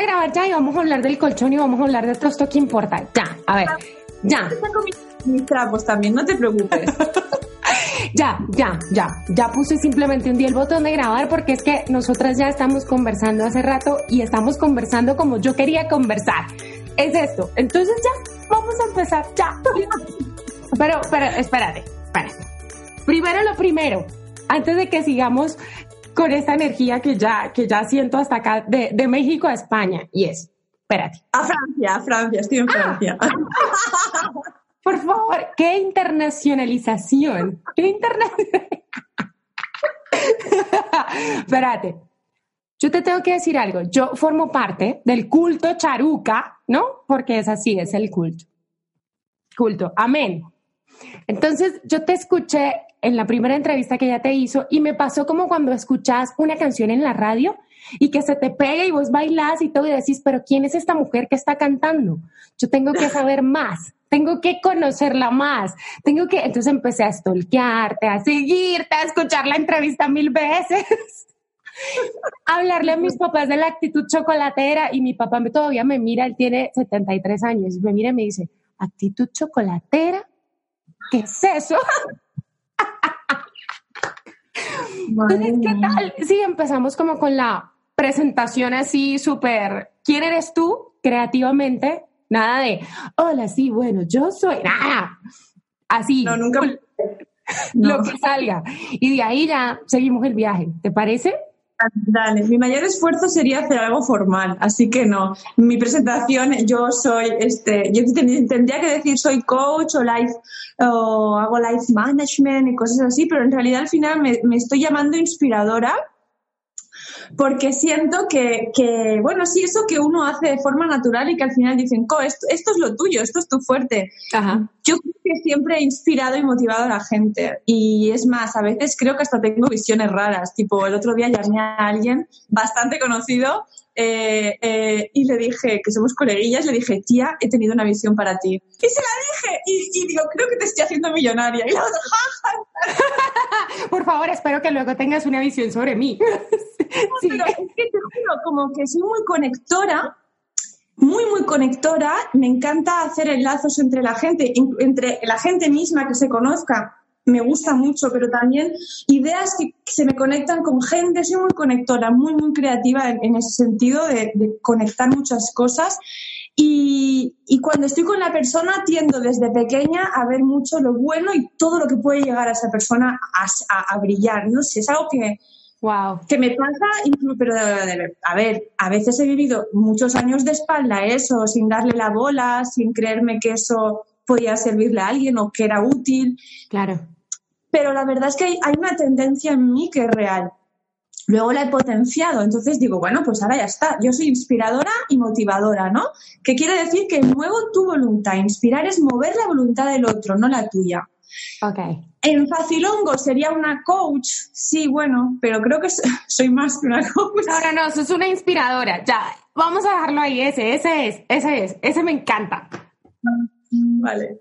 a grabar ya y vamos a hablar del colchón y vamos a hablar de esto que importa. Ya, a ver, ya. Mis trapos también, no te preocupes. ya, ya, ya. Ya puse simplemente un día el botón de grabar porque es que nosotras ya estamos conversando hace rato y estamos conversando como yo quería conversar. Es esto. Entonces ya, vamos a empezar, ya. Pero, pero, espérate, espérate. Primero lo primero, antes de que sigamos con esta energía que ya, que ya siento hasta acá, de, de México a España, y es, espérate. A Francia, a Francia, estoy en ah. Francia. Por favor, qué internacionalización. Qué internacionalización. Espérate. Yo te tengo que decir algo. Yo formo parte del culto charuca, ¿no? Porque es así, es el culto. Culto. Amén. Entonces, yo te escuché en la primera entrevista que ella te hizo y me pasó como cuando escuchas una canción en la radio y que se te pega y vos bailás y todo y decís, pero ¿quién es esta mujer que está cantando? Yo tengo que saber más, tengo que conocerla más, tengo que, entonces empecé a stalkearte, a seguirte, a escuchar la entrevista mil veces. hablarle a mis papás de la actitud chocolatera y mi papá todavía me mira, él tiene 73 años, me mira y me dice, actitud chocolatera, ¿qué es eso? Entonces, ¿qué tal? Sí, empezamos como con la presentación así súper, ¿quién eres tú creativamente? Nada de, hola, sí, bueno, yo soy, nada. Así. No, nunca. Lo que salga. Y de ahí ya seguimos el viaje. ¿Te parece? Dale, mi mayor esfuerzo sería hacer algo formal, así que no. Mi presentación, yo soy, este, yo tendría que decir soy coach o life, o hago life management y cosas así, pero en realidad al final me, me estoy llamando inspiradora porque siento que, que, bueno, sí, eso que uno hace de forma natural y que al final dicen, Co, esto, esto es lo tuyo, esto es tu fuerte. Yo creo que siempre he inspirado y motivado a la gente. Y es más, a veces creo que hasta tengo visiones raras. Tipo, el otro día llamé a alguien bastante conocido eh, eh, y le dije, que somos coleguillas, le dije, tía, he tenido una visión para ti. Y se la dije, y, digo, creo que te estoy haciendo millonaria. Y la otra, Por favor, espero que luego tengas una visión sobre mí. sí. Pero es que te juro, como que soy muy conectora, muy, muy conectora. Me encanta hacer enlazos entre la gente, entre la gente misma que se conozca me gusta mucho, pero también ideas que se me conectan con gente, soy muy conectora, muy, muy creativa en, ese sentido de, conectar muchas cosas. Y, cuando estoy con la persona tiendo desde pequeña a ver mucho lo bueno y todo lo que puede llegar a esa persona a, brillar. No sé, es algo que, Wow. Que me pasa, pero a ver, a veces he vivido muchos años de espalda eso, sin darle la bola, sin creerme que eso podía servirle a alguien o que era útil. Claro. Pero la verdad es que hay, una tendencia en mí que es real. Luego la he potenciado, entonces digo, bueno, pues ahora ya está. Yo soy inspiradora y motivadora, ¿no? Que quiere decir que muevo tu voluntad. Inspirar es mover la voluntad del otro, no la tuya. Ok. En Facilongo sería una coach, sí, bueno, pero creo que soy más que una coach. No, no, no, sos una inspiradora. Ya, vamos a dejarlo ahí, ese, ese es, ese es, ese me encanta. Vale.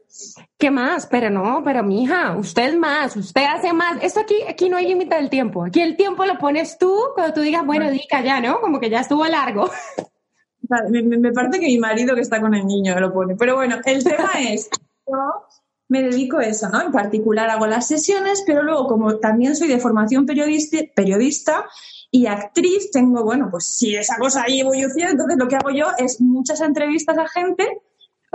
¿Qué más? Pero no, pero mija, usted más, usted hace más. Esto aquí, aquí no hay límite del tiempo. Aquí el dicho lo pones tú cuando tú digas, bueno, dica ya, ¿no? Como que ya estuvo largo. me, me, parece que mi marido que está con el niño lo pone. Pero bueno, el tema es, me dedico a eso, ¿no? En particular hago las sesiones, pero luego como también soy de formación periodista, periodista y actriz, tengo, bueno, pues si esa cosa ahí evoluciona, entonces lo que hago yo es muchas entrevistas a gente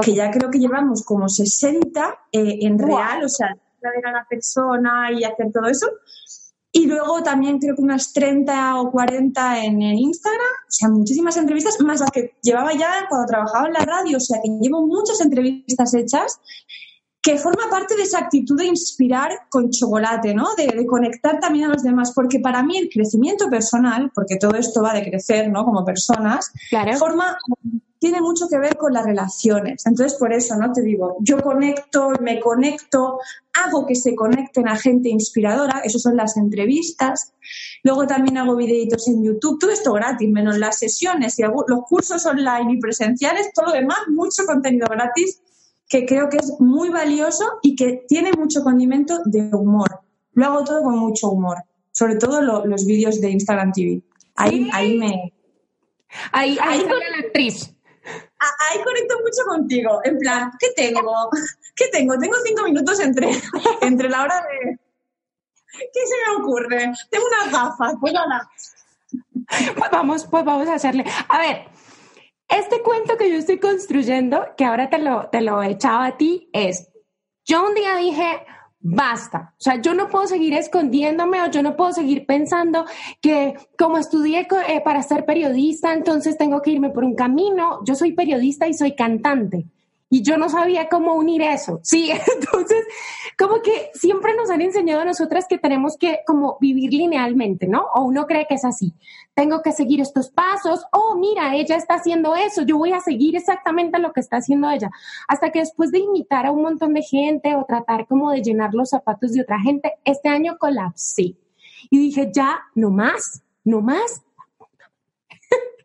que ya creo que llevamos como 60 eh, en real, o sea, ver a la persona y hacer todo eso. Y luego también creo que unas 30 o 40 en el Instagram, o sea, muchísimas entrevistas, más las que llevaba ya cuando trabajaba en la radio, o sea, que llevo muchas entrevistas hechas, que forma parte de esa actitud de inspirar con chocolate, ¿no? De, de, conectar también a los demás, porque para mí el crecimiento personal, porque todo esto va de crecer, ¿no? Como personas, claro. forma tiene mucho que ver con las relaciones. Entonces, por eso, ¿no? Te digo, yo conecto, me conecto, hago que se conecten a gente inspiradora, eso son las entrevistas. Luego también hago videitos en YouTube, todo esto gratis, menos las sesiones y los cursos online y presenciales, todo lo demás, mucho contenido gratis que creo que es muy valioso y que tiene mucho condimento de humor. Lo hago todo con mucho humor, sobre todo los vídeos de Instagram TV. Ahí, ahí me, Ahí, ahí, sale la actriz. Ahí conecto mucho contigo. En plan, ¿qué tengo? ¿Qué tengo? Tengo cinco minutos entre, entre la hora de. ¿Qué se me ocurre? Tengo unas gafas, pues nada. Pues vamos, pues vamos a hacerle. A ver, este cuento que yo estoy construyendo, que ahora te lo, te lo he echado a ti, es, yo un día dije, basta. O sea, yo no puedo seguir escondiéndome o yo no puedo seguir pensando que como estudié eh, para ser periodista, entonces tengo que irme por un camino. Yo soy periodista y soy cantante y yo no sabía cómo unir eso. Sí, entonces, como que siempre nos han enseñado a nosotras que tenemos que como vivir linealmente, ¿no? O uno cree que es así. Tengo que seguir estos pasos. Oh, mira, ella está haciendo eso. Yo voy a seguir exactamente lo que está haciendo ella. Hasta que después de imitar a un montón de gente o tratar como de llenar los zapatos de otra gente, este año colapsé. Y dije, ya, no más, no más.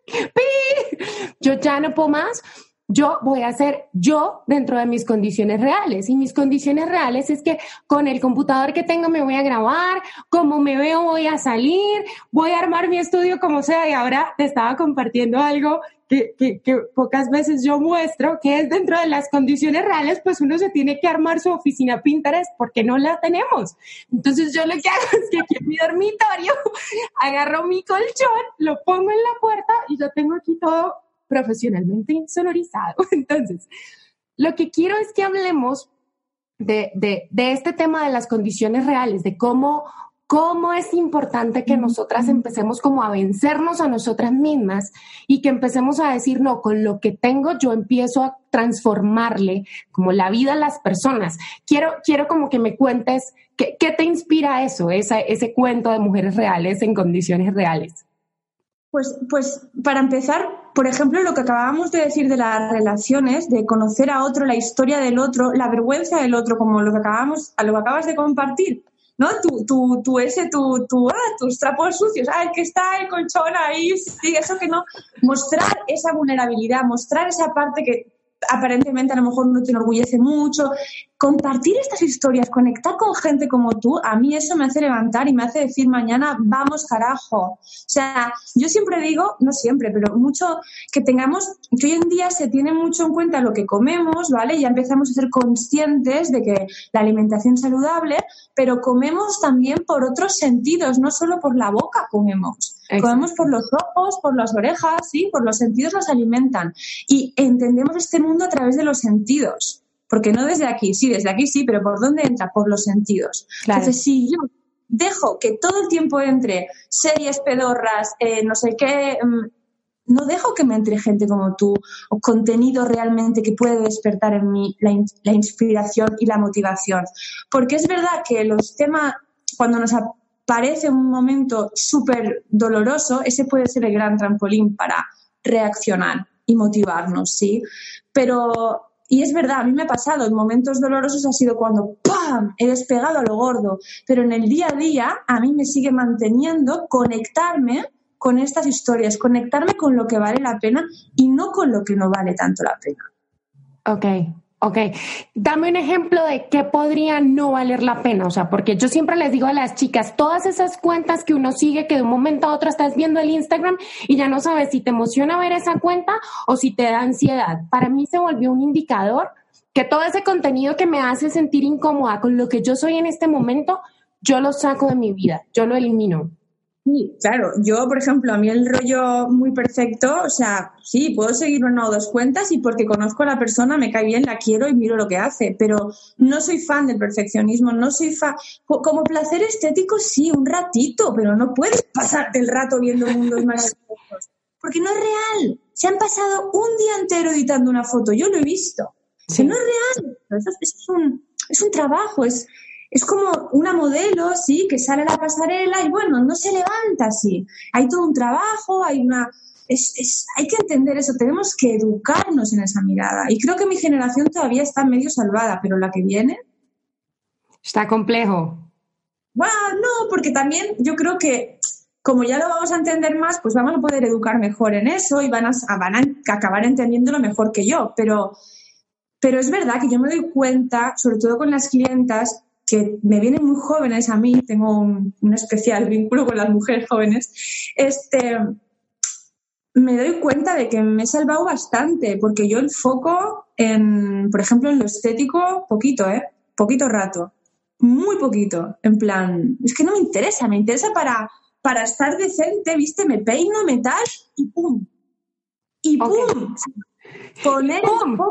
yo ya no puedo más yo voy a ser yo dentro de mis condiciones reales. Y mis condiciones reales es que con el computador que tengo me voy a grabar, como me veo voy a salir, voy a armar mi estudio como sea. Y ahora te estaba compartiendo algo que, que, que pocas veces yo muestro, que es dentro de las condiciones reales, pues uno se tiene que armar su oficina Pinterest porque no la tenemos. Entonces yo lo que hago es que aquí en mi dormitorio agarro mi colchón, lo pongo en la puerta y yo tengo aquí todo profesionalmente insonorizado. Entonces, lo que quiero es que hablemos de, este tema de las condiciones reales, de cómo, cómo es importante que nosotras empecemos como a vencernos a nosotras mismas y que empecemos a decir, no, con lo que tengo yo empiezo a transformarle como la vida a las personas. Quiero, quiero como que me cuentes qué, te inspira eso, ese cuento de mujeres reales en condiciones reales. Pues, pues para empezar, por ejemplo, lo que acabábamos de decir de las relaciones, de conocer a otro, la historia del otro, la vergüenza del otro, como lo que acabamos, a lo que acabas de compartir, ¿no? Tu, tu, tu ese, tu, ah, tus trapos sucios, ah, el que está el colchón ahí, sí, eso que no. Mostrar esa vulnerabilidad, mostrar esa parte que aparentemente a lo mejor no te enorgullece mucho. Compartir estas historias, conectar con gente como tú, a mí eso me hace levantar y me hace decir mañana, vamos carajo. O sea, yo siempre digo, no siempre, pero mucho que tengamos, que hoy en día se tiene mucho en cuenta lo que comemos, ¿vale? Ya empezamos a ser conscientes de que la alimentación es saludable, pero comemos también por otros sentidos, no solo por la boca comemos. Comemos por los ojos, por las orejas, sí, por los sentidos nos alimentan. Y entendemos este mundo a través de los sentidos. Porque no desde aquí, sí, desde aquí sí, pero ¿por dónde entra? Por los sentidos. Entonces, si yo dejo que todo el tiempo entre series pedorras, eh, no sé qué, mm, no dejo que me entre gente como tú o contenido realmente que puede despertar en mí la, la inspiración y la motivación. Porque es verdad que los temas, cuando nos parece un momento súper doloroso, ese puede ser el gran trampolín para reaccionar y motivarnos, ¿sí? Pero, y es verdad, a mí me ha pasado, en momentos dolorosos ha sido cuando ¡pam! he despegado a lo gordo, pero en el día a día a mí me sigue manteniendo conectarme con estas historias, conectarme con lo que vale la pena y no con lo que no vale tanto la pena. Ok, Ok, dame un ejemplo de qué podría no valer la pena, o sea, porque yo siempre les digo a las chicas, todas esas cuentas que uno sigue, que de un momento a otro estás viendo el Instagram y ya no sabes si te emociona ver esa cuenta o si te da ansiedad. Para mí se volvió un indicador que todo ese contenido que me hace sentir incómoda con lo que yo soy en este momento, yo lo saco de mi vida, yo lo elimino. Sí, claro. Yo, por ejemplo, a mí el rollo muy perfecto, o sea, sí, puedo seguir una o dos cuentas y porque conozco a la persona me cae bien, la quiero y miro lo que hace, pero no soy fan del perfeccionismo, no soy fan. Como placer estético, sí, un ratito, pero no puedes pasarte el rato viendo mundos maravillosos. Porque no es real. Se han pasado un día entero editando una foto, yo lo he visto. Sí. no es real. Eso, es, un, es un trabajo, es, es como una modelo, sí, que sale a la pasarela y bueno, no se levanta así. Hay todo un trabajo, hay una... Es, hay que entender eso, tenemos que educarnos en esa mirada. Y creo que mi generación todavía está medio salvada, pero la que viene... Está complejo. Bueno, no, porque también yo creo que como ya lo vamos a entender más, pues vamos a poder educar mejor en eso y van a, van a acabar entendiéndolo mejor que yo. Pero, pero es verdad que yo me doy cuenta, sobre todo con las clientas, que me vienen muy jóvenes a mí, tengo un, especial vínculo con las mujeres jóvenes, este, me doy cuenta de que me he salvado bastante, porque yo el foco en, por ejemplo, en lo estético, poquito, ¿eh? Poquito rato. Muy poquito. En plan, es que no me interesa, me interesa para, para estar decente, ¿viste? Me peino, me tal y pum. Y pum. Poner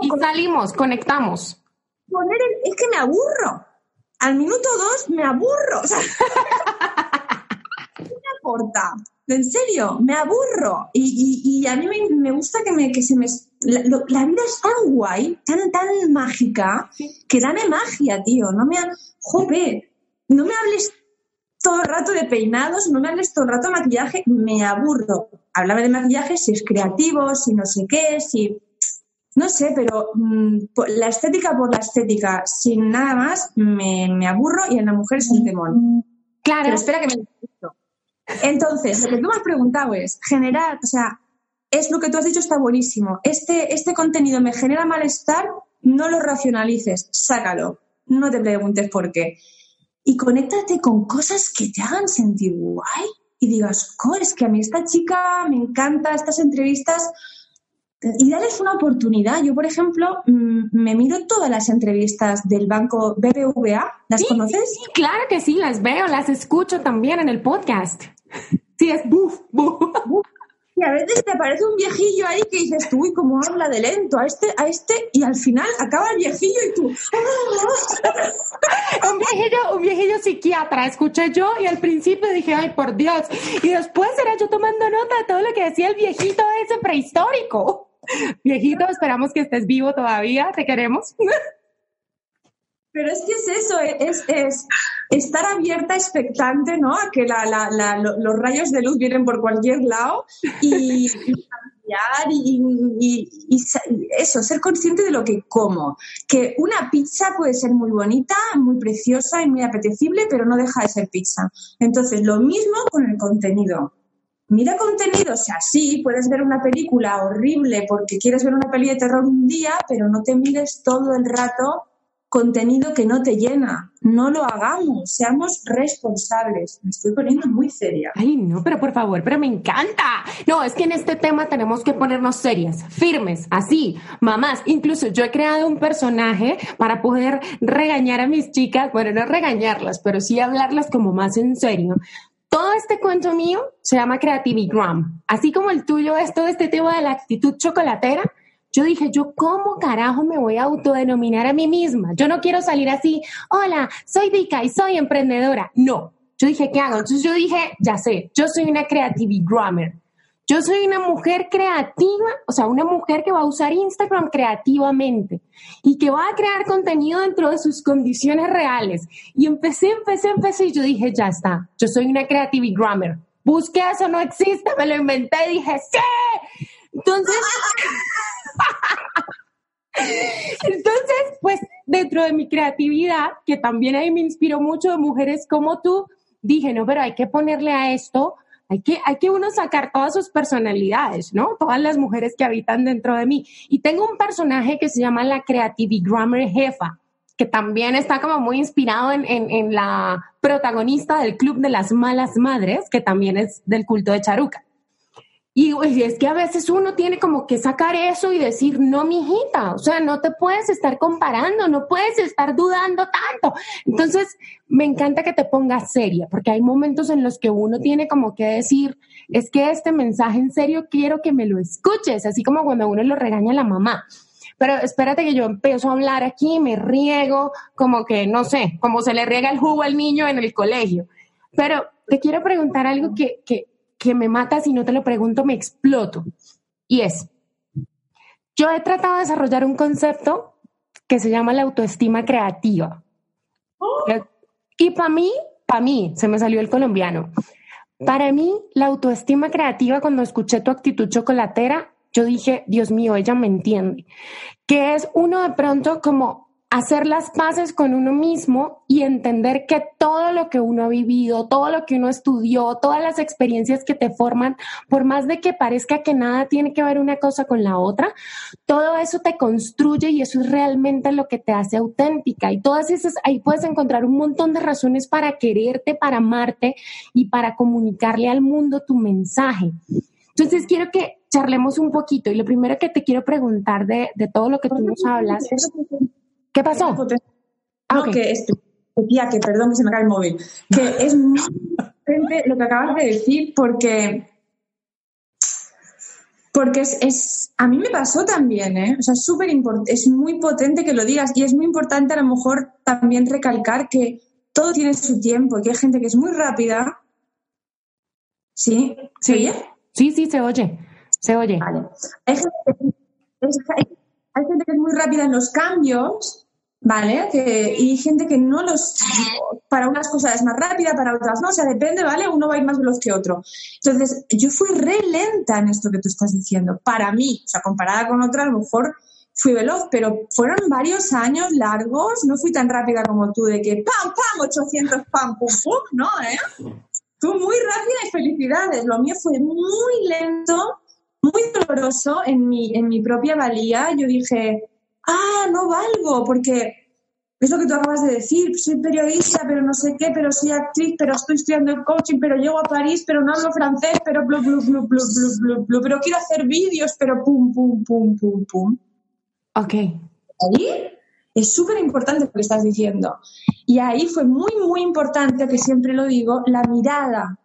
y salimos, conectamos. Poner es que me aburro. Al minuto dos me aburro. O sea, ¿qué me importa? En serio, me aburro. Y, a mí me, gusta que, me, que se me... La, vida es tan guay, tan, tan mágica, que dame magia, tío. No me... Jope, no me hables todo el rato de peinados, no me hables todo el rato de maquillaje, me aburro. Háblame de maquillaje si es creativo, si no sé qué, si... No sé, pero mm, la estética por la estética, sin nada más, me, aburro y en la mujer es un temón. Claro. Pero espera que me... Entonces, lo que tú me has preguntado es, generar, o sea, es lo que tú has dicho, está buenísimo. Este, este contenido me genera malestar, no lo racionalices, sácalo. No te preguntes por qué y conéctate con cosas que te hagan sentir guay y digas, oh, es que a mí esta chica me encanta, estas entrevistas, y dales una oportunidad. Yo, por ejemplo, mm, me miro todas las entrevistas del banco BBVA. ¿Las conoces? Sí, claro que sí, las veo, las escucho también en el podcast. Sí, es buf, buf. Y a veces te aparece un viejillo ahí que dices tú, uy, cómo habla de lento a este, a este, y al final acaba el viejillo y tú. un viejillo, un viejillo psiquiatra, escuché yo y al principio dije, ay, por Dios. Y después era yo tomando nota de todo lo que decía el viejito ese prehistórico. Viejito, esperamos que estés vivo todavía, te queremos. Pero es que es eso, es, es estar abierta, expectante, ¿no? A que los rayos de luz vienen por cualquier lado y, y, y, eso, ser consciente de lo que como. Que una pizza puede ser muy bonita, muy preciosa y muy apetecible, pero no deja de ser pizza. Entonces, lo mismo con el contenido. Mira contenido, o sea, sí, puedes ver una película horrible porque quieres ver una peli de terror un día, pero no te mires todo el rato contenido que no te llena. No lo hagamos, seamos responsables. Me estoy poniendo muy seria. Ay, no, pero por favor, pero me encanta. No, es que en este tema tenemos que ponernos serias, firmes, así, mamás. Incluso yo he creado un personaje para poder regañar a mis chicas, bueno, no regañarlas, pero sí hablarlas como más en serio. Todo este cuento mío se llama Creativigram. Así como el tuyo es todo este tema de la actitud chocolatera, yo dije, yo cómo carajo me voy a autodenominar a mí misma. Yo no quiero salir así, hola, soy Vika y soy emprendedora. No, yo dije, ¿qué hago? Entonces yo dije, ya sé, yo soy una creativity grammar. Yo soy una mujer creativa, o sea, una mujer que va a usar Instagram creativamente y que va a crear contenido dentro de sus condiciones reales. Y empecé, empecé, empecé y yo dije, ya está, yo soy una creativity grammar. Busqué eso, no existe, me lo inventé y dije, sí. Entonces, Entonces, pues dentro de mi creatividad, que también ahí me inspiró mucho de mujeres como tú, dije, no, pero hay que ponerle a esto, hay que, hay que uno sacar todas sus personalidades, ¿no? Todas las mujeres que habitan dentro de mí. Y tengo un personaje que se llama la Creativity Grammar Jefa, que también está como muy inspirado en, en la protagonista del Club de las Malas Madres, que también es del culto de Charuca. Y, es que a veces uno tiene como que sacar eso y decir, no, mijita, o sea, no te puedes estar comparando, no puedes estar dudando tanto. Entonces, me encanta que te pongas seria, porque hay momentos en los que uno tiene como que decir, es que este mensaje en serio quiero que me lo escuches, así como cuando uno lo regaña a la mamá. Pero espérate que yo empiezo a hablar aquí, me riego, como que, no sé, como se le riega el jugo al niño en el colegio. Pero te quiero preguntar algo que, que que me mata si no te lo pregunto, me exploto. Y es, yo he tratado de desarrollar un concepto que se llama la autoestima creativa. Y para mí, para mí, se me salió el colombiano. Para mí, la autoestima creativa, cuando escuché tu actitud chocolatera, yo dije, Dios mío, ella me entiende. Que es uno de pronto como hacer las paces con uno mismo y entender que todo lo que uno ha vivido, todo lo que uno estudió, todas las experiencias que te forman, por más de que parezca que nada tiene que ver una cosa con la otra, todo eso te construye y eso es realmente lo que te hace auténtica. Y todas esas, ahí puedes encontrar un montón de razones para quererte, para amarte y para comunicarle al mundo tu mensaje. Entonces quiero que charlemos un poquito y lo primero que te quiero preguntar de, de todo lo que tú nos hablas es, ¿qué pasó? Ah, no, que es, tía, que perdón que se me cae el móvil, que es muy potente lo que acabas de decir porque porque es, es, a mí me pasó también, ¿eh? O sea, es súper importante, es muy potente que lo digas y es muy importante a lo mejor también recalcar que todo tiene su tiempo, que hay gente que es muy rápida. ¿Sí? ¿Se oye? Sí, sí, se oye. Se oye. Vale. Hay gente, hay gente que es muy rápida en los cambios ¿vale? Que, y gente que no los... Para unas cosas es más rápida, para otras no, o sea, depende, ¿vale? Uno va a ir más veloz que otro. Entonces, yo fui re lenta en esto que tú estás diciendo, para mí, o sea, comparada con otras, a lo mejor fui veloz, pero fueron varios años largos, no fui tan rápida como tú, de que pam, pam, 800, pam, pum, pum, ¿no? ¿Eh? Tú muy rápida y felicidades, lo mío fue muy lento, muy doloroso en mi, en mi propia valía, yo dije, ah, no valgo, porque es lo que tú acabas de decir, soy periodista, pero no sé qué, pero soy actriz, pero estoy estudiando el coaching, pero llego a París, pero no hablo francés, pero blu, blu, blu, blu, blu, blu, pero quiero hacer vídeos, pero pum, pum, pum, pum, pum. Ok. Ahí es súper importante lo que estás diciendo. Y ahí fue muy, muy importante, que siempre lo digo, la mirada.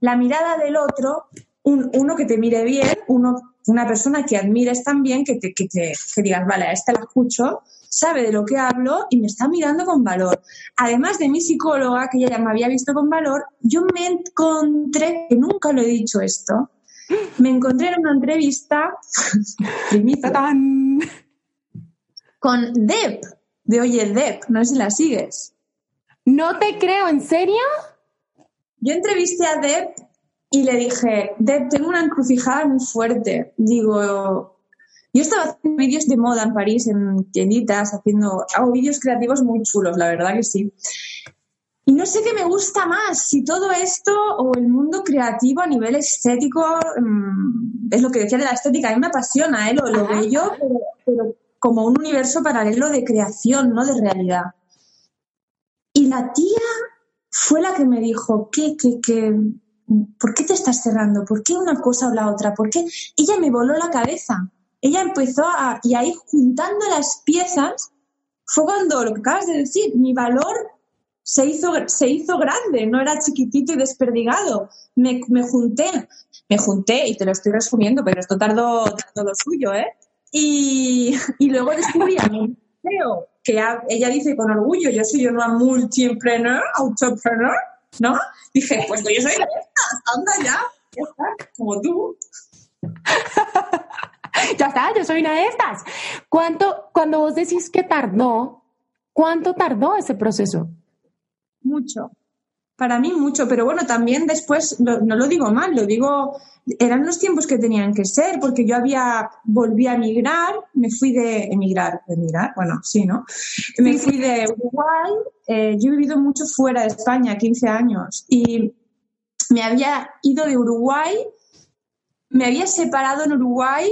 La mirada del otro, uno que te mire bien, uno una persona que admires también, que te, que te que digas, vale, a esta la escucho, sabe de lo que hablo y me está mirando con valor. Además de mi psicóloga, que ella ya me había visto con valor, yo me encontré, que nunca lo he dicho esto, me encontré en una entrevista con Deb, de Oye Deb, no sé si la sigues. No te creo, ¿en serio? Yo entrevisté a Deb y le dije, Deb, tengo una encrucijada muy fuerte. Digo, yo estaba haciendo vídeos de moda en París, en tienditas, haciendo, hago vídeos creativos muy chulos, la verdad que sí. Y no sé qué me gusta más, si todo esto o el mundo creativo a nivel estético, mm, es lo que decía de la estética, a mí me apasiona, ¿eh? lo, lo bello, pero, pero, como un universo paralelo de creación, no de realidad. Y la tía fue la que me dijo, ¿qué, qué, qué? ¿Por qué te estás cerrando? ¿Por qué una cosa o la otra? ¿Por qué? Ella me voló la cabeza. Ella empezó a, y ahí juntando las piezas, fue cuando lo que acabas de decir, mi valor se hizo, se hizo grande, no era chiquitito y desperdigado. Me, me junté, me junté, y te lo estoy resumiendo, pero esto tardó, tardó lo suyo, ¿eh? Y, y luego descubrí a mi que ella dice con orgullo, yo soy una multi-entrepreneur, autopreneur, ¿no? Dije, pues yo soy esta, anda ya, ya está, como tú. ya está, yo soy una de estas. ¿Cuánto, cuando vos decís que tardó, cuánto tardó ese proceso? Mucho. Para mí mucho, pero bueno, también después, no lo digo mal, lo digo, eran los tiempos que tenían que ser, porque yo había, volví a emigrar, me fui de emigrar, emigrar, bueno, sí, ¿no? Me fui de Uruguay, eh, yo he vivido mucho fuera de España, 15 años, y me había ido de Uruguay, me había separado en Uruguay,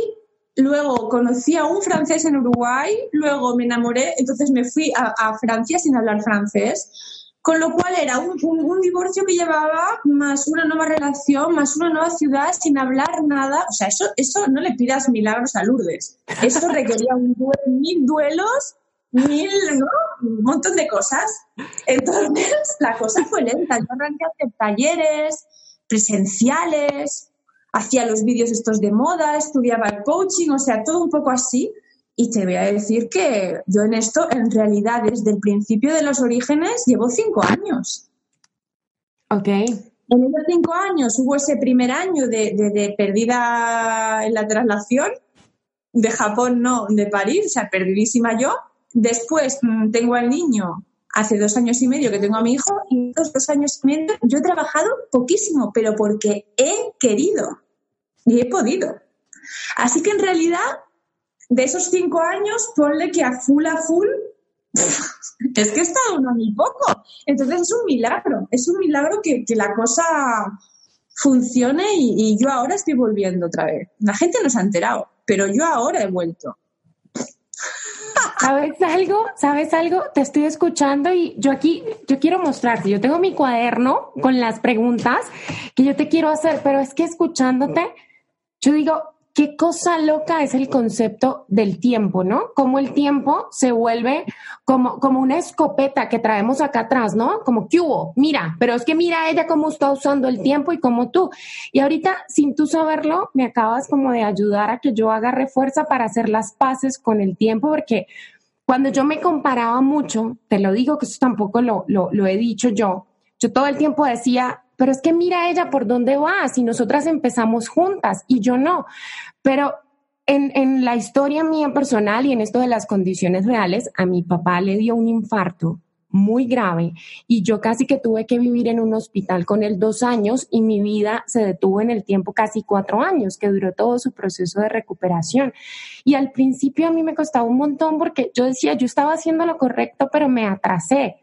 luego conocí a un francés en Uruguay, luego me enamoré, entonces me fui a, a Francia sin hablar francés con lo cual era un, divorcio que llevaba más una nueva relación, más una nueva ciudad sin hablar nada. O sea, eso, eso no le pidas milagros a Lourdes. Eso requería un mil duelos, mil, ¿no? Un montón de cosas. Entonces, la cosa fue lenta. Yo arranqué a hacer talleres presenciales, hacía los vídeos estos de moda, estudiaba el coaching, o sea, todo un poco así. Y te voy a decir que yo en esto, en realidad, desde el principio de los orígenes, llevo cinco años. Ok. En esos cinco años hubo ese primer año de, de, perdida en la traslación, de Japón no, de París, o sea, perdidísima yo. Después mm, tengo al niño hace dos años y medio que tengo a mi hijo y estos dos años y medio yo he trabajado poquísimo, pero porque he querido y he podido. Así que en realidad de esos cinco años, ponle que a full a full, es que he estado un año y poco. Entonces es un milagro, es un milagro que, la cosa funcione y, yo ahora estoy volviendo otra vez. La gente no se ha enterado, pero yo ahora he vuelto. ¿Sabes algo? ¿Sabes algo? Te estoy escuchando y yo aquí, yo quiero mostrarte, yo tengo mi cuaderno con las preguntas que yo te quiero hacer, pero es que escuchándote, yo digo, qué cosa loca es el concepto del tiempo, ¿no? Como el tiempo se vuelve como, como una escopeta que traemos acá atrás, ¿no? Como que hubo, mira, pero es que mira ella cómo está usando el tiempo y como tú. Y ahorita, sin tú saberlo, me acabas como de ayudar a que yo haga refuerza para hacer las paces con el tiempo, porque cuando yo me comparaba mucho, te lo digo que eso tampoco lo, lo he dicho yo, yo todo el tiempo decía, pero es que mira ella por dónde va, si nosotras empezamos juntas y yo no. Pero en, en, la historia mía personal y en esto de las condiciones reales, a mi papá le dio un infarto muy grave y yo casi que tuve que vivir en un hospital con él dos años y mi vida se detuvo en el tiempo casi cuatro años, que duró todo su proceso de recuperación. Y al principio a mí me costaba un montón porque yo decía, yo estaba haciendo lo correcto, pero me atrasé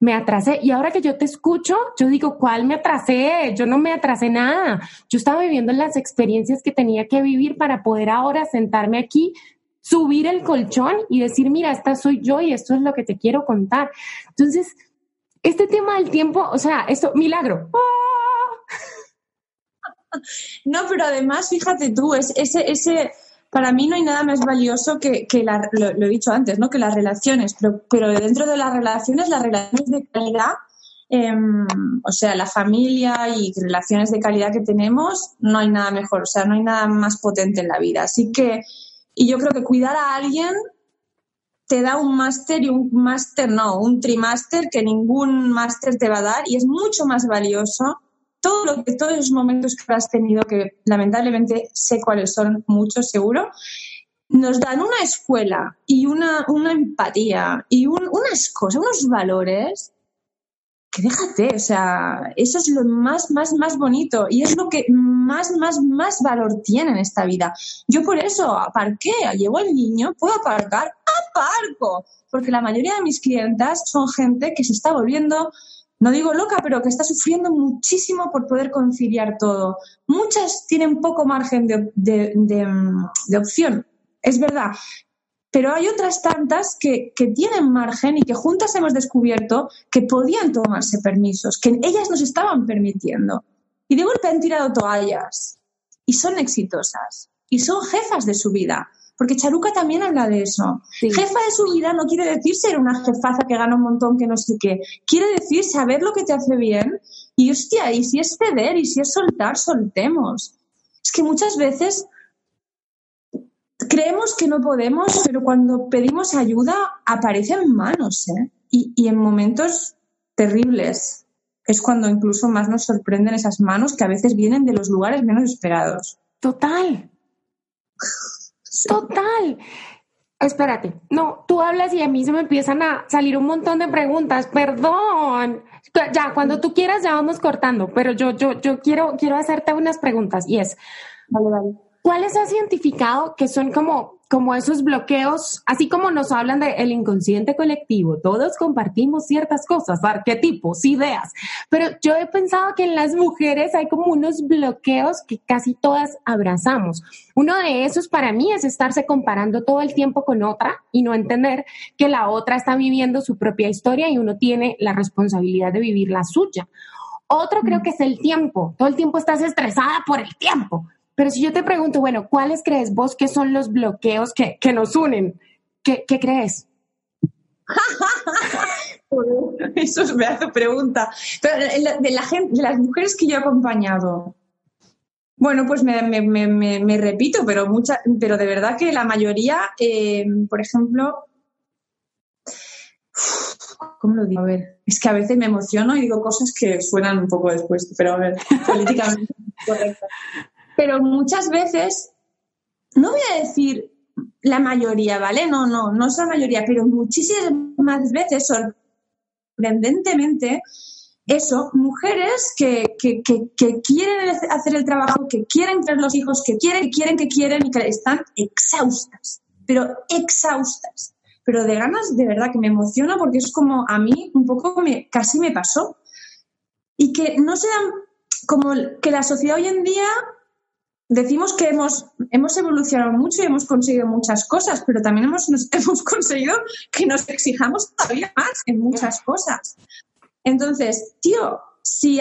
me atrasé. Y ahora que yo te escucho, yo digo, ¿cuál me atrasé? Yo no me atrasé nada. Yo estaba viviendo las experiencias que tenía que vivir para poder ahora sentarme aquí, subir el colchón y decir, mira, esta soy yo y esto es lo que te quiero contar. Entonces, este tema del tiempo, o sea, esto, milagro. No, pero además, fíjate tú, es ese, ese, para mí no hay nada más valioso que, lo, he dicho antes, ¿no? que las relaciones, pero, dentro de las relaciones, las relaciones de calidad, em, o sea, la familia y relaciones de calidad que tenemos, no hay nada mejor, o sea, no hay nada más potente en la vida. Así que, y yo creo que cuidar a alguien te da un máster y un máster, no, un trimester que ningún máster te va a dar y es mucho más valioso todo lo que, todos los momentos que has tenido, que lamentablemente sé cuáles son, muchos seguro, nos dan una escuela y una, una empatía y unas cosas, unos valores que déjate, o sea, eso es lo más, más, más bonito y es lo que más, más, más valor tiene en esta vida. Yo por eso aparqué, llevo al niño, puedo aparcar, aparco, porque la mayoría de mis clientas son gente que se está volviendo no digo loca, pero que está sufriendo muchísimo por poder conciliar todo. Muchas tienen poco margen de, opción, es verdad. Pero hay otras tantas que, que, tienen margen y que juntas hemos descubierto que podían tomarse permisos, que ellas nos estaban permitiendo. Y de golpe han tirado toallas y son exitosas y son jefas de su vida. Porque Charuca también habla de eso. Jefa de su vida no quiere decir ser una jefaza que gana un montón, que no sé qué. Quiere decir saber lo que te hace bien y hostia, y si es ceder y si es soltar, soltemos. Es que muchas veces creemos que no podemos, pero cuando pedimos ayuda aparecen manos, ¿eh? Y, y en momentos terribles es cuando incluso más nos sorprenden esas manos que a veces vienen de los lugares menos esperados. Total. Total. Espérate, no, tú hablas y a mí se me empiezan a salir un montón de preguntas, perdón. Ya, cuando tú quieras ya vamos cortando, pero yo, yo, yo quiero, quiero hacerte unas preguntas y es, ¿cuáles has identificado que son como como esos bloqueos, así como nos hablan del inconsciente colectivo, todos compartimos ciertas cosas, arquetipos, ideas, pero yo he pensado que en las mujeres hay como unos bloqueos que casi todas abrazamos. Uno de esos para mí es estarse comparando todo el tiempo con otra y no entender que la otra está viviendo su propia historia y uno tiene la responsabilidad de vivir la suya. Otro creo mm. que es el tiempo. Todo el tiempo estás estresada por el tiempo. Pero si yo te pregunto, bueno, ¿cuáles crees vos que son los bloqueos que, nos unen? ¿Qué, crees? Eso es hace pregunta. de, la gente, de las mujeres que yo he acompañado, bueno, pues me, repito, pero mucha, pero de verdad que la mayoría, eh, por ejemplo, ¿cómo lo digo? A ver, es que a veces me emociono y digo cosas que suenan un poco después, pero a ver, políticamente correcto pero muchas veces, no voy a decir la mayoría, ¿vale? No, no, no es la mayoría, pero muchísimas veces, sorprendentemente, eso, mujeres que, quieren hacer el trabajo, que quieren tener los hijos, que quieren, que quieren, que quieren y que están exhaustas, pero exhaustas. Pero de ganas, de verdad, que me emociona porque es como a mí un poco casi me pasó. Y que no sean como que la sociedad hoy en día decimos que hemos, hemos evolucionado mucho y hemos conseguido muchas cosas, pero también hemos, hemos conseguido que nos exijamos todavía más en muchas cosas. Entonces, tío, si,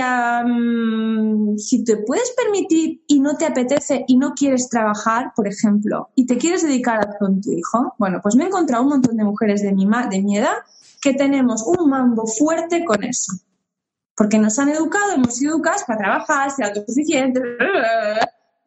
si te puedes permitir y no te apetece y no quieres trabajar, por ejemplo, y te quieres dedicar con tu hijo, bueno, pues me he encontrado un montón de mujeres de mi, de mi edad que tenemos un mambo fuerte con eso. Porque nos han educado, hemos sido educadas para trabajar, ser autosuficientes,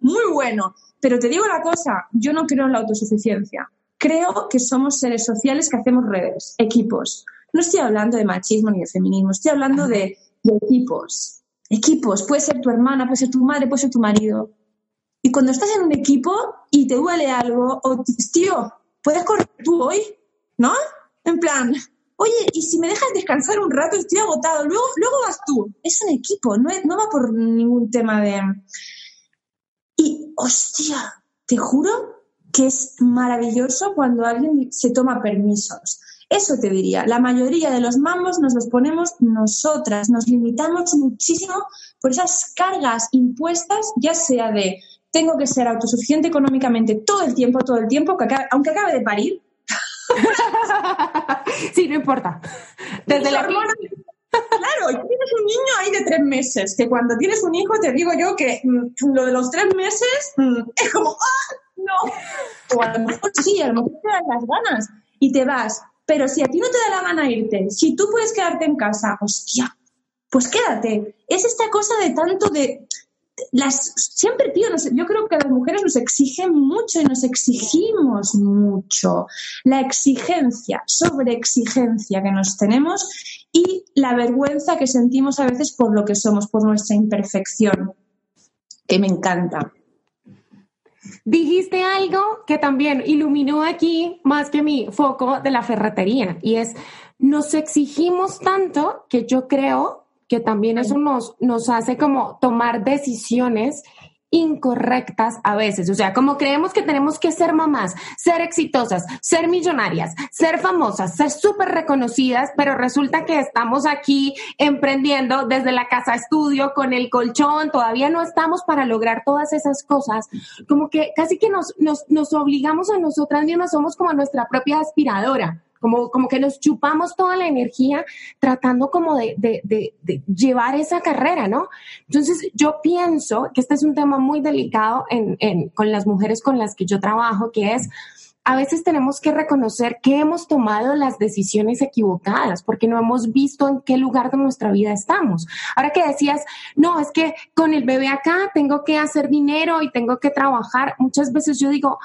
muy bueno. Pero te digo una cosa, yo no creo en la autosuficiencia. Creo que somos seres sociales que hacemos redes, equipos. No estoy hablando de machismo ni de feminismo, estoy hablando de, equipos. Equipos, puede ser tu hermana, puede ser tu madre, puede ser tu marido. Y cuando estás en un equipo y te duele algo, o tío, ¿puedes correr tú hoy? ¿No? En plan, oye, y si me dejas descansar un rato, estoy agotado, luego, luego vas tú. Es un equipo, no, no va por ningún tema de... Y, hostia, te juro que es maravilloso cuando alguien se toma permisos. Eso te diría, la mayoría de los mambos nos los ponemos nosotras, nos limitamos muchísimo por esas cargas impuestas, ya sea de tengo que ser autosuficiente económicamente todo el tiempo, todo el tiempo, aunque acabe de parir. sí, no importa. Desde la Claro, y tienes un niño ahí de tres meses, que cuando tienes un hijo te digo yo que mm, lo de los tres meses mm, es como, ¡ah! No. O a lo mejor sí, a lo mejor te dan las ganas y te vas. Pero si a ti no te da la gana irte, si tú puedes quedarte en casa, hostia, pues quédate. Es esta cosa de tanto de... Las, siempre, tío, yo creo que las mujeres nos exigen mucho y nos exigimos mucho. La exigencia, sobre exigencia que nos tenemos y la vergüenza que sentimos a veces por lo que somos, por nuestra imperfección, que me encanta. Dijiste algo que también iluminó aquí más que mi foco de la ferretería y es, nos exigimos tanto que yo creo que también eso nos, nos hace como tomar decisiones incorrectas a veces. O sea, como creemos que tenemos que ser mamás, ser exitosas, ser millonarias, ser famosas, ser súper reconocidas, pero resulta que estamos aquí emprendiendo desde la casa estudio con el colchón, todavía no estamos para lograr todas esas cosas. Como que casi que nos, nos, nos obligamos a nosotras mismas, somos como nuestra propia aspiradora como, como que nos chupamos toda la energía tratando como de, de, de, llevar esa carrera, ¿no? Entonces yo pienso que este es un tema muy delicado en, en, con las mujeres con las que yo trabajo, que es a veces tenemos que reconocer que hemos tomado las decisiones equivocadas porque no hemos visto en qué lugar de nuestra vida estamos. Ahora que decías, no, es que con el bebé acá tengo que hacer dinero y tengo que trabajar, muchas veces yo digo,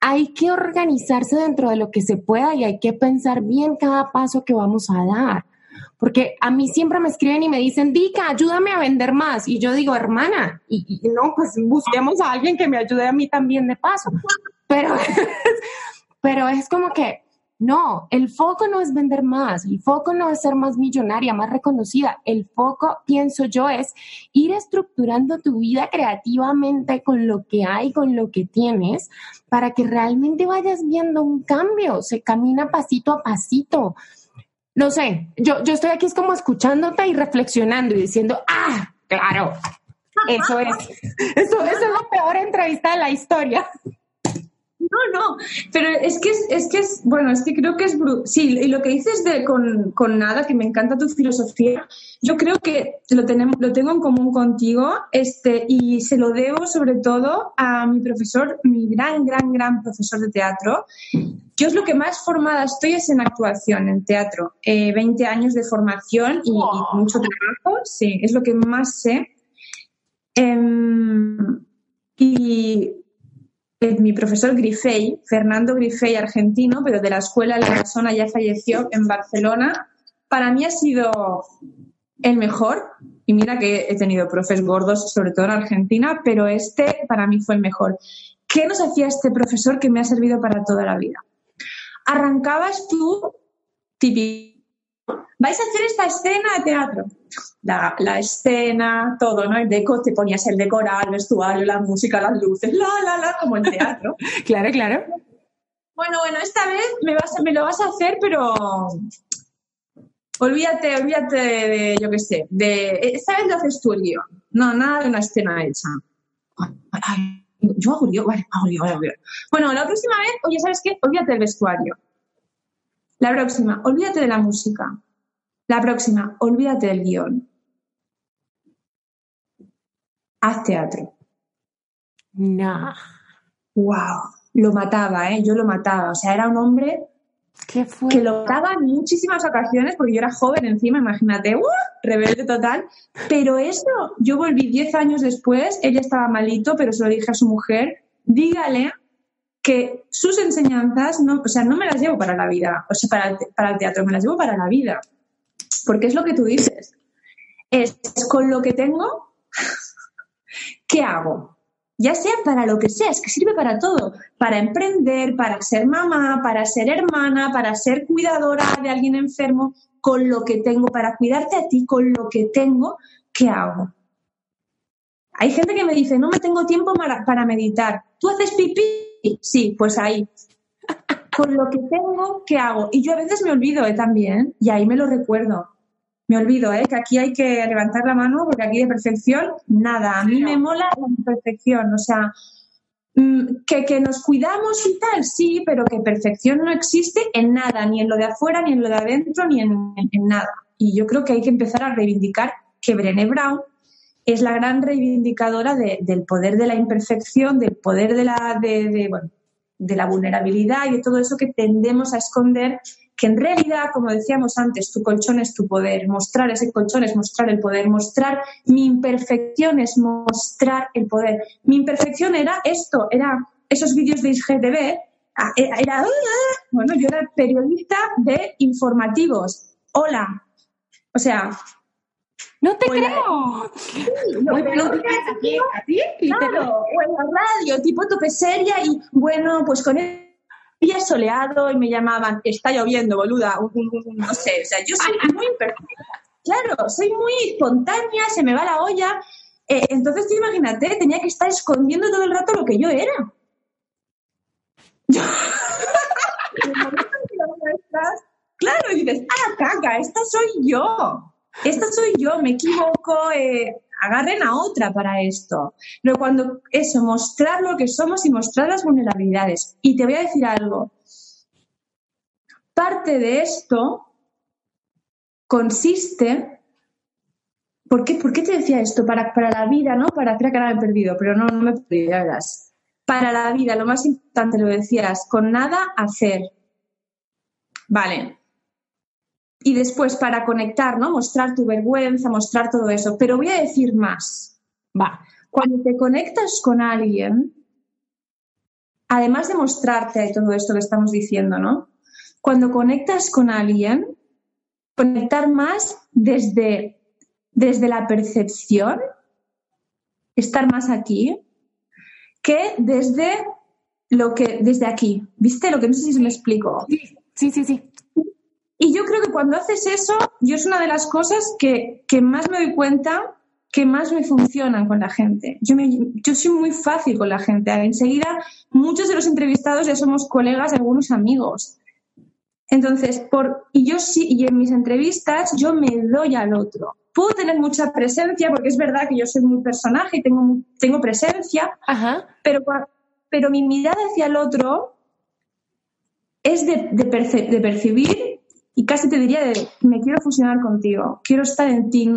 hay que organizarse dentro de lo que se pueda y hay que pensar bien cada paso que vamos a dar. Porque a mí siempre me escriben y me dicen, Dica, ayúdame a vender más. Y yo digo, hermana, y, no, pues busquemos a alguien que me ayude a mí también de paso. Pero, pero es como que no, el foco no es vender más, el foco no es ser más millonaria, más reconocida, el foco, pienso yo, es ir estructurando tu vida creativamente con lo que hay, con lo que tienes, para que realmente vayas viendo un cambio, se camina pasito a pasito. No sé, yo, yo estoy aquí es como escuchándote y reflexionando y diciendo, ah, claro, eso es, eso, eso es la peor entrevista de la historia. No, no, pero es que es, que es, bueno, es que creo que es, sí, y lo que dices de con, con, nada, que me encanta tu filosofía, yo creo que lo, tenemos, lo tengo en común contigo, este, y se lo debo sobre todo a mi profesor, mi gran, gran, gran profesor de teatro. Yo es lo que más formada estoy es en actuación, en teatro. 20 eh, años de formación y, mucho trabajo, sí, es lo que más sé. Em, y mi profesor Grifey, Fernando Grifey, argentino, pero de la escuela La persona ya falleció en Barcelona, para mí ha sido el mejor. Y mira que he tenido profes gordos, sobre todo en Argentina, pero este para mí fue el mejor. ¿Qué nos hacía este profesor que me ha servido para toda la vida? Arrancabas tú, típico vais a hacer esta escena de teatro. La, escena, todo, ¿no? El deco, te ponías el decorar, el vestuario, la música, las luces, la, la, la, como en teatro. claro, claro. Bueno, bueno, esta vez me, vas me lo vas a hacer, pero olvídate, olvídate de, yo qué sé, de, esta vez lo haces tú el guion. No, nada de una escena hecha. yo hago guion, vale, hago guion, hago guion. Bueno, la próxima vez, oye, ¿sabes qué? Olvídate del vestuario. La próxima, olvídate de la música. La próxima, olvídate del guion. haz teatro. No. ¡Wow! Lo mataba, ¿eh? Yo lo mataba. O sea, era un hombre que lo mataba en muchísimas ocasiones, porque yo era joven encima, imagínate, ¡uh! rebelde total. Pero eso, yo volví 10 años después, ella estaba malito, pero se lo dije a su mujer, dígale que sus enseñanzas, no, o sea, no me las llevo para la vida, o sea, para el, para el teatro, me las llevo para la vida. Porque es lo que tú dices. Es con lo que tengo, ¿qué hago? Ya sea para lo que sea, es que sirve para todo, para emprender, para ser mamá, para ser hermana, para ser cuidadora de alguien enfermo, con lo que tengo, para cuidarte a ti, con lo que tengo, ¿qué hago? Hay gente que me dice, no me tengo tiempo para, meditar. ¿Tú haces pipí? Sí, pues ahí. Con lo que tengo, ¿qué hago? Y yo a veces me olvido ¿eh? también, y ahí me lo recuerdo. Me olvido, ¿eh? que aquí hay que levantar la mano porque aquí de perfección, nada. A mí me mola la perfección, o sea, mm, que, que nos cuidamos y tal, sí, pero que perfección no existe en nada, ni en lo de afuera, ni en lo de adentro, ni en, en- en nada. Y yo creo que hay que empezar a reivindicar que Brené Brown es la gran reivindicadora de- del poder de la imperfección, del poder de la, de, de, bueno, de la vulnerabilidad y de todo eso que tendemos a esconder, que en realidad, como decíamos antes, tu colchón es tu poder, mostrar ese colchón es mostrar el poder, mostrar mi imperfección es mostrar el poder. Mi imperfección era esto, era esos vídeos de IGTV, ah, era, era- bueno, yo era periodista de informativos. Hola. O sea, No te Hola. creo. lo Muy peor buenos que días, aquí, literal. Claro, o en la radio, tipo tope seria y bueno, pues con el día soleado y me llamaban, está lloviendo, boluda, no sé, o sea, yo soy muy imperfecta. Claro, soy muy espontánea, se me va la olla. Eh, entonces, tú imagínate, tenía que estar escondiendo todo el rato lo que yo era. Yo- Claro, y dices, ah, caca, esta soy yo. Esta soy yo, me equivoco, eh, agarren a otra para esto. Pero cuando eso, mostrar lo que somos y mostrar las vulnerabilidades. Y te voy a decir algo. Parte de esto consiste. ¿Por qué, por qué te decía esto? Para, para la vida, ¿no? Para hacer que ahora me he perdido, pero no, no me he perdido, ya verás. Para la vida, lo más importante lo decías, con nada hacer. Vale. Y después para conectar, ¿no? Mostrar tu vergüenza, mostrar todo eso. Pero voy a decir más. Va. Cuando te conectas con alguien, además de mostrarte todo esto que estamos diciendo, ¿no? Cuando conectas con alguien, conectar más desde, desde la percepción, estar más aquí, que desde lo que, desde aquí. ¿Viste? Lo que no sé si se me explico. Sí, sí, sí. Y yo creo que cuando haces eso, yo es una de las cosas que, que más me doy cuenta que más me funcionan con la gente. Yo, me- yo soy muy fácil con la gente. Enseguida, muchos de los entrevistados ya somos colegas, algunos amigos. Entonces, por, y yo sí, y en mis entrevistas yo me doy al otro. Puedo tener mucha presencia, porque es verdad que yo soy muy personaje y tengo, tengo presencia, Ajá. pero, pero mi mirada hacia el otro es de, de perce- de percibir y casi te diría de me quiero fusionar contigo, quiero estar en ti.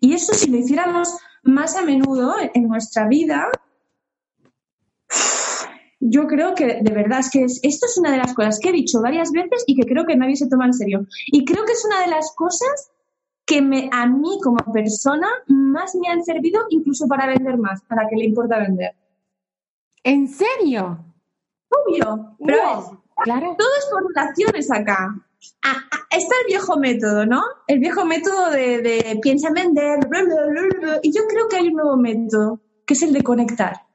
Y eso si lo hiciéramos más a menudo en nuestra vida, yo creo que de verdad es que es- esto es una de las cosas que he dicho varias veces y que creo que nadie se toma en serio. Y creo que es una de las cosas que me, a mí como persona más me han servido incluso para vender más, para que le importa vender. ¿En serio? Obvio, pero Wow. es- Claro. todo es por relaciones acá a, está el viejo método, ¿no? El viejo método de, piensa vender, bla, bla, bla, y yo creo que hay un nuevo método, que es el de conectar.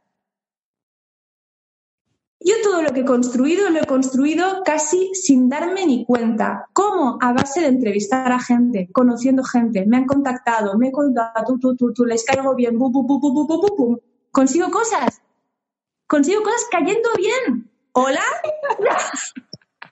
Yo todo lo que he construido lo he construido casi sin darme ni cuenta. ¿Cómo? A base de entrevistar a gente, conociendo gente. Me han contactado, me he contado, tú, tú, tú, tú, les caigo bien, bu, bu, bu, Consigo cosas. Consigo cosas cayendo bien. ¿Hola?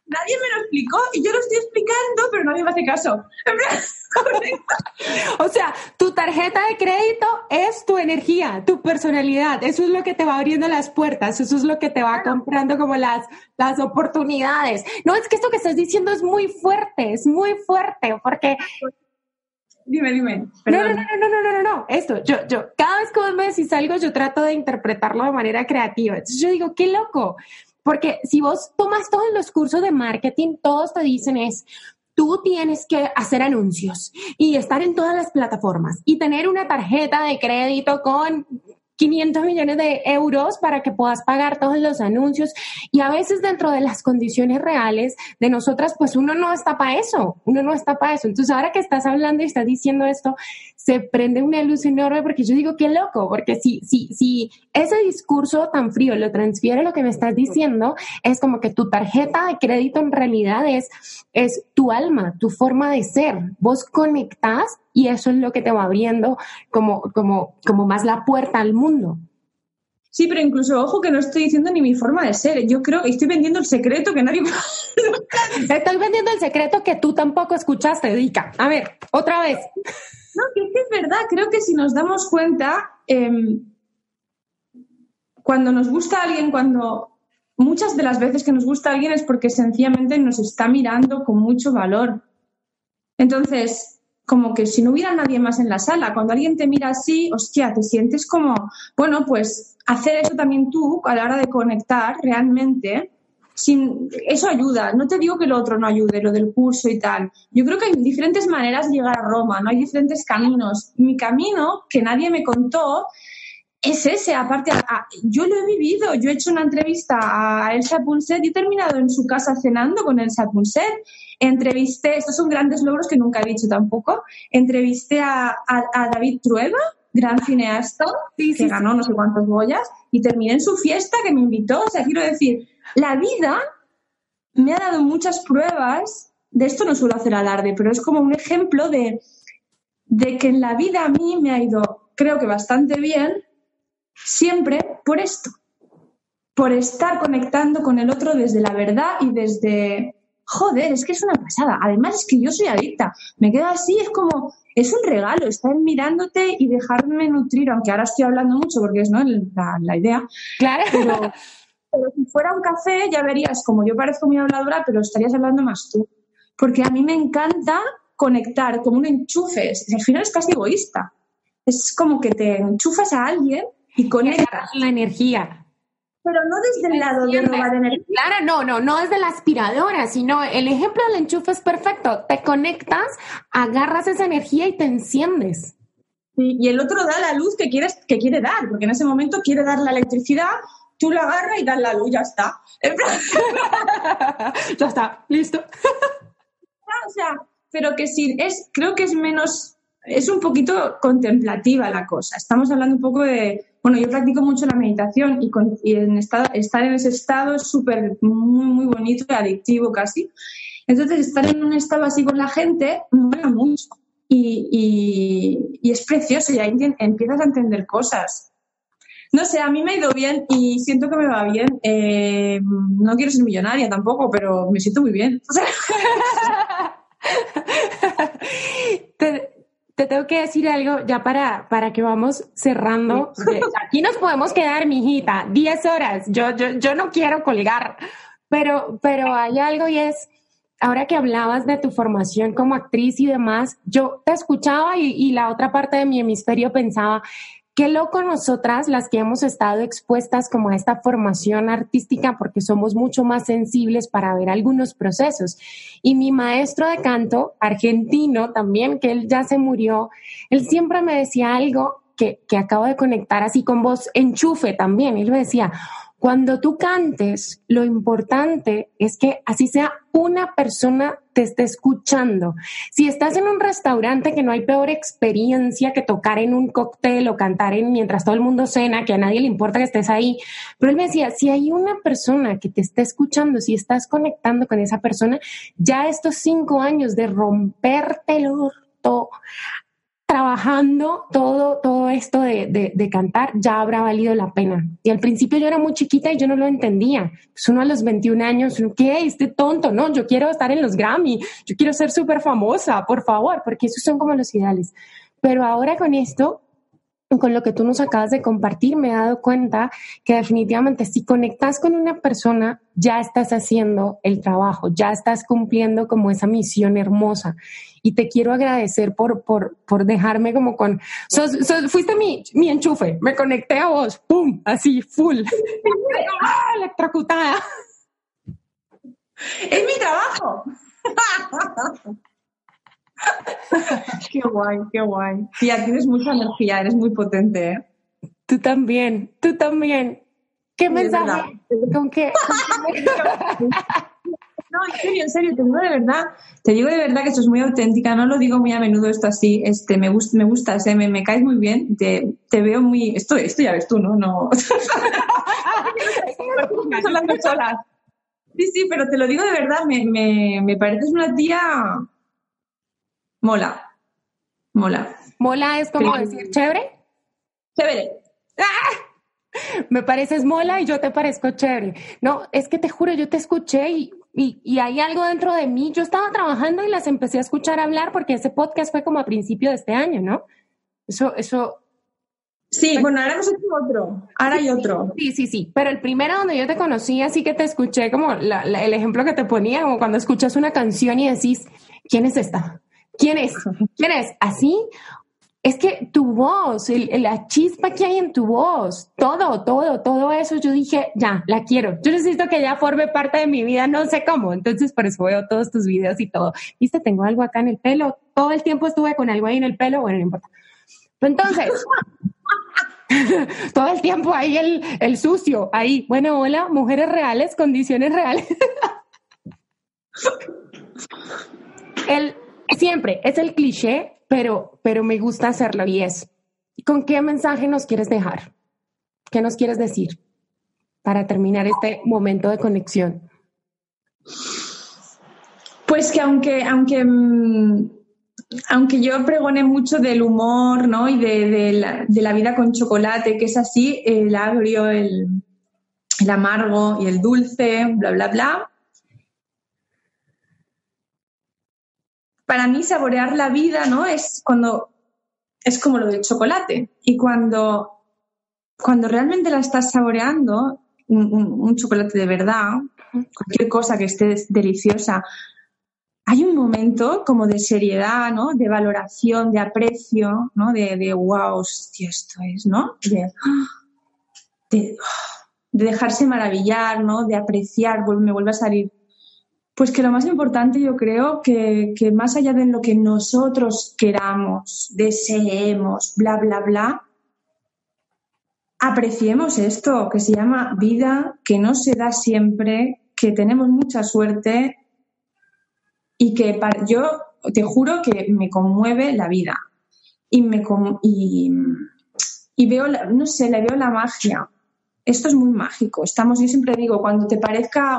Nadie me lo explicó y yo lo estoy explicando, pero nadie me hace caso. O sea, tu tarjeta de crédito es tu energía, tu personalidad. Eso es lo que te va abriendo las puertas, eso es lo que te va comprando como las, las oportunidades. No, es que esto que estás diciendo es muy fuerte, es muy fuerte, porque Dime, dime. No, no, no, no, no, no, no, no. Esto, yo, yo, cada vez que vos me decís algo, yo trato de interpretarlo de manera creativa. Entonces yo digo, qué loco. Porque si vos tomas todos los cursos de marketing, todos te dicen es, tú tienes que hacer anuncios y estar en todas las plataformas y tener una tarjeta de crédito con 500 millones de euros para que puedas pagar todos los anuncios y a veces dentro de las condiciones reales de nosotras, pues uno no está para eso, uno no está para eso. Entonces ahora que estás hablando y estás diciendo esto, se prende una luz enorme porque yo digo, qué loco, porque si, si, si ese discurso tan frío lo transfiere lo que me estás diciendo, es como que tu tarjeta de crédito en realidad es, es tu alma, tu forma de ser. Vos conectás y eso es lo que te va abriendo como, como, como más la puerta al mundo. Sí, pero incluso, ojo, que no estoy diciendo ni mi forma de ser. Yo creo que estoy vendiendo el secreto que nadie... estoy vendiendo el secreto que tú tampoco escuchaste, Dika. A ver, otra vez. No, que es, verdad. Creo que si nos damos cuenta, em, cuando nos gusta alguien, cuando muchas de las veces que nos gusta alguien es porque sencillamente nos está mirando con mucho valor. Entonces, como que si no hubiera nadie más en la sala. Cuando alguien te mira así, hostia, te sientes como, bueno, pues hacer eso también tú a la hora de conectar realmente. Sin, eso ayuda. No te digo que lo otro no ayude, lo del curso y tal. Yo creo que hay diferentes maneras de llegar a Roma, ¿no? Hay diferentes caminos. Mi camino, que nadie me contó, es ese. Aparte, yo lo he vivido. Yo he hecho una entrevista a Elsa Pulset y he terminado en su casa cenando con Elsa Pulset Entrevisté, estos son grandes logros que nunca he dicho tampoco, entrevisté a, David Trueba, gran cineasta, que ganó no sé cuántos boyas, y terminé en su fiesta que me invitó. O sea, quiero decir, la vida me ha dado muchas pruebas, de esto no suelo hacer alarde, pero es como un ejemplo de, de que en la vida a mí me ha ido, creo que bastante bien, siempre por esto, por estar conectando con el otro desde la verdad y desde joder, es que es una pasada. Además es que yo soy adicta. Me quedo así, es como, es un regalo estar mirándote y dejarme nutrir, aunque ahora estoy hablando mucho porque es ¿no? la, idea. Claro. Pero, si fuera un café ya verías como yo parezco muy habladora, pero estarías hablando más tú. Porque a mí me encanta conectar como un enchufe. Al final es casi egoísta. Es como que te enchufas a alguien y conectas. La energía. Pero no desde el lado de robar energía. Claro, no, no, no desde la aspiradora, sino el ejemplo del enchufe es perfecto. Te conectas, agarras esa energía y te enciendes. y el otro da la luz que, quieres, que quiere dar, porque en ese momento quiere dar la electricidad, tú la agarras y das la luz, ya está. ya está, listo. o sea, pero que sí, es, creo que es menos, es un poquito contemplativa la cosa. Estamos hablando un poco de bueno, yo practico mucho la meditación y, en estar en ese estado es súper, muy, muy bonito y adictivo casi. Entonces, estar en un estado así con la gente mola mucho y, es precioso y ahí empiezas a entender cosas. No sé, a mí me ha ido bien y siento que me va bien. Eh, no quiero ser millonaria tampoco, pero me siento muy bien. te tengo que decir algo ya para, para que vamos cerrando. Aquí nos podemos quedar, mijita, 10 horas. Yo, yo, yo no quiero colgar, pero, pero hay algo y es, ahora que hablabas de tu formación como actriz y demás, yo te escuchaba y, y la otra parte de mi hemisferio pensaba, Qué loco nosotras las que hemos estado expuestas como a esta formación artística porque somos mucho más sensibles para ver algunos procesos. Y mi maestro de canto, argentino también, que él ya se murió, él siempre me decía algo que, que acabo de conectar así con vos, enchufe también. Él me decía, cuando tú cantes, lo importante es que así sea una persona te esté escuchando. Si estás en un restaurante que no hay peor experiencia que tocar en un cóctel o cantar en mientras todo el mundo cena, que a nadie le importa que estés ahí. Pero él me decía, si hay una persona que te está escuchando, si estás conectando con esa persona, ya estos cinco años de romperte el orto trabajando todo, todo esto de, de, cantar, ya habrá valido la pena. Y al principio yo era muy chiquita y yo no lo entendía. Pues uno a los 21 años, ¿qué? Este tonto, no, yo quiero estar en los Grammy, yo quiero ser súper famosa, por favor, porque esos son como los ideales. Pero ahora con esto, con lo que tú nos acabas de compartir, me he dado cuenta que definitivamente si conectas con una persona, ya estás haciendo el trabajo, ya estás cumpliendo como esa misión hermosa. Y te quiero agradecer por, por, por dejarme como con... fuiste mi, mi enchufe, me conecté a vos, ¡pum! Así, full. ¡Ah, electrocutada! Es mi trabajo. qué guay, qué guay. ya tienes mucha energía, eres muy potente. ¿eh? Tú también, tú también. ¿Qué mensaje? ¿Con qué? No, en serio, en serio, te digo de verdad, te digo de verdad que esto es muy auténtica, no lo digo muy a menudo esto así, este, me gusta, me gustas, me, me caes muy bien, te, te, veo muy, esto, esto ya ves tú, ¿no? No. sí, sí, pero te lo digo de verdad, me, me, me pareces una tía Mola. Mola. Mola es como decir chévere. Chévere. ¡Ah! Me pareces mola y yo te parezco chévere. No, es que te juro, yo te escuché y, y, hay algo dentro de mí. Yo estaba trabajando y las empecé a escuchar hablar porque ese podcast fue como a principio de este año, ¿no? Eso, eso. Sí, bueno, ahora hemos hecho otro. Ahora hay otro. Sí, sí, sí. Pero el primero donde yo te conocí, así que te escuché como el ejemplo que te ponía, como cuando escuchas una canción y decís, ¿quién es esta? ¿Quién es? ¿Quién es? Así. Es que tu voz, la chispa que hay en tu voz, todo, todo, todo eso, yo dije, ya, la quiero. Yo necesito que ella forme parte de mi vida, no sé cómo. Entonces, por eso veo todos tus videos y todo. Viste, tengo algo acá en el pelo. Todo el tiempo estuve con algo ahí en el pelo. Bueno, no importa. Entonces, todo el tiempo ahí el, el sucio, ahí. Bueno, hola, mujeres reales, condiciones reales. el, siempre es el cliché, pero, pero me gusta hacerlo y es, ¿con qué mensaje nos quieres dejar? ¿Qué nos quieres decir para terminar este momento de conexión? Pues que aunque, aunque, mm, aunque yo pregone mucho del humor ¿no? y de, la, de la, vida con chocolate, que es así, el agrio, el, el amargo y el dulce, bla, bla, bla, para mí saborear la vida, ¿no? Es cuando es como lo del chocolate. Y cuando, cuando realmente la estás saboreando, un, chocolate de verdad, cualquier cosa que esté deliciosa, hay un momento como de seriedad, ¿no? De valoración, de aprecio, ¿no? De, de wow, hostia, esto es, ¿no? De, de, de dejarse maravillar, ¿no? De apreciar, me vuelve a salir pues que lo más importante yo creo que, más allá de lo que nosotros queramos, deseemos, bla, bla, bla, apreciemos esto que se llama vida, que no se da siempre, que tenemos mucha suerte y que yo te juro que me conmueve la vida y me y, y veo, no sé, le veo la magia. Esto es muy mágico. Estamos, yo siempre digo, cuando te parezca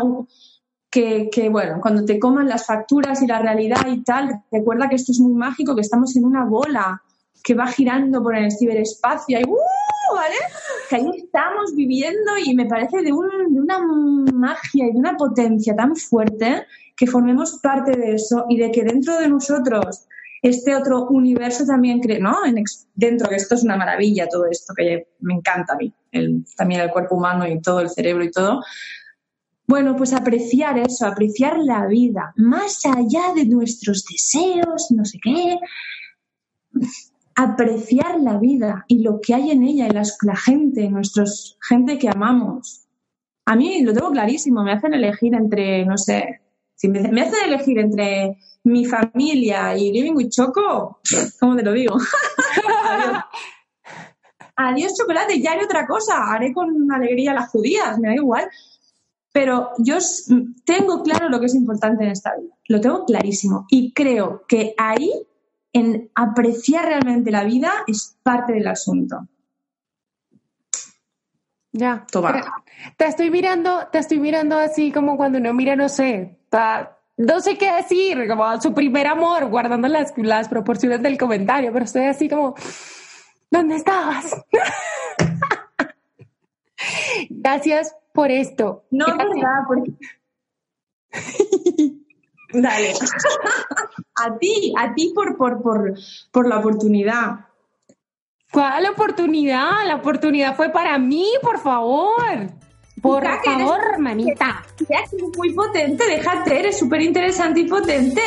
que, bueno, cuando te coman las facturas y la realidad y tal, recuerda que esto es muy mágico, que estamos en una bola que va girando por el ciberespacio y ¡uh! ¿vale? Que ahí estamos viviendo y me parece de, de, una magia y de una potencia tan fuerte que formemos parte de eso y de que dentro de nosotros este otro universo también, ¿no? En dentro, que esto es una maravilla, todo esto que me encanta a mí, también el cuerpo humano y todo el cerebro y todo, bueno, pues apreciar eso, apreciar la vida, más allá de nuestros deseos, no sé qué. Apreciar la vida y lo que hay en ella, y la gente, nuestros gente que amamos. A mí lo tengo clarísimo, me hacen elegir entre, no sé, si me, hacen elegir entre mi familia y Living with Choco, ¿cómo te lo digo? Adiós. Adiós chocolate, ya haré otra cosa, haré con alegría las judías, me da igual pero yo tengo claro lo que es importante en esta vida, lo tengo clarísimo y creo que ahí, en apreciar realmente la vida, es parte del asunto. Ya. Te, estoy mirando, te estoy mirando así como cuando uno mira, no sé, no sé qué decir, como su primer amor, guardando las, las proporciones del comentario, pero estoy así como, ¿dónde estabas? Gracias por esto. No, verdad, porque... Dale. a ti, a ti por, por, por, por la oportunidad. ¿Cuál oportunidad? La oportunidad fue para mí, por favor. Por eres- favor. Ya que eres muy potente, déjate, eres súper interesante y potente.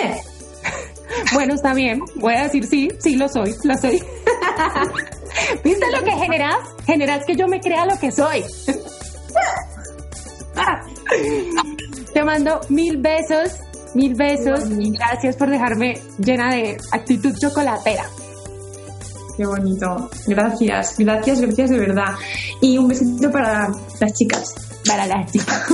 Bueno, está bien. Voy a decir sí, sí lo soy, lo soy. ¿Viste lo que generas? Generas que yo me crea lo que soy. Te mando mil besos, mil besos y gracias por dejarme llena de actitud chocolatera. Qué bonito. Gracias, gracias, gracias de verdad. Y un besito para las chicas. Para las chicas.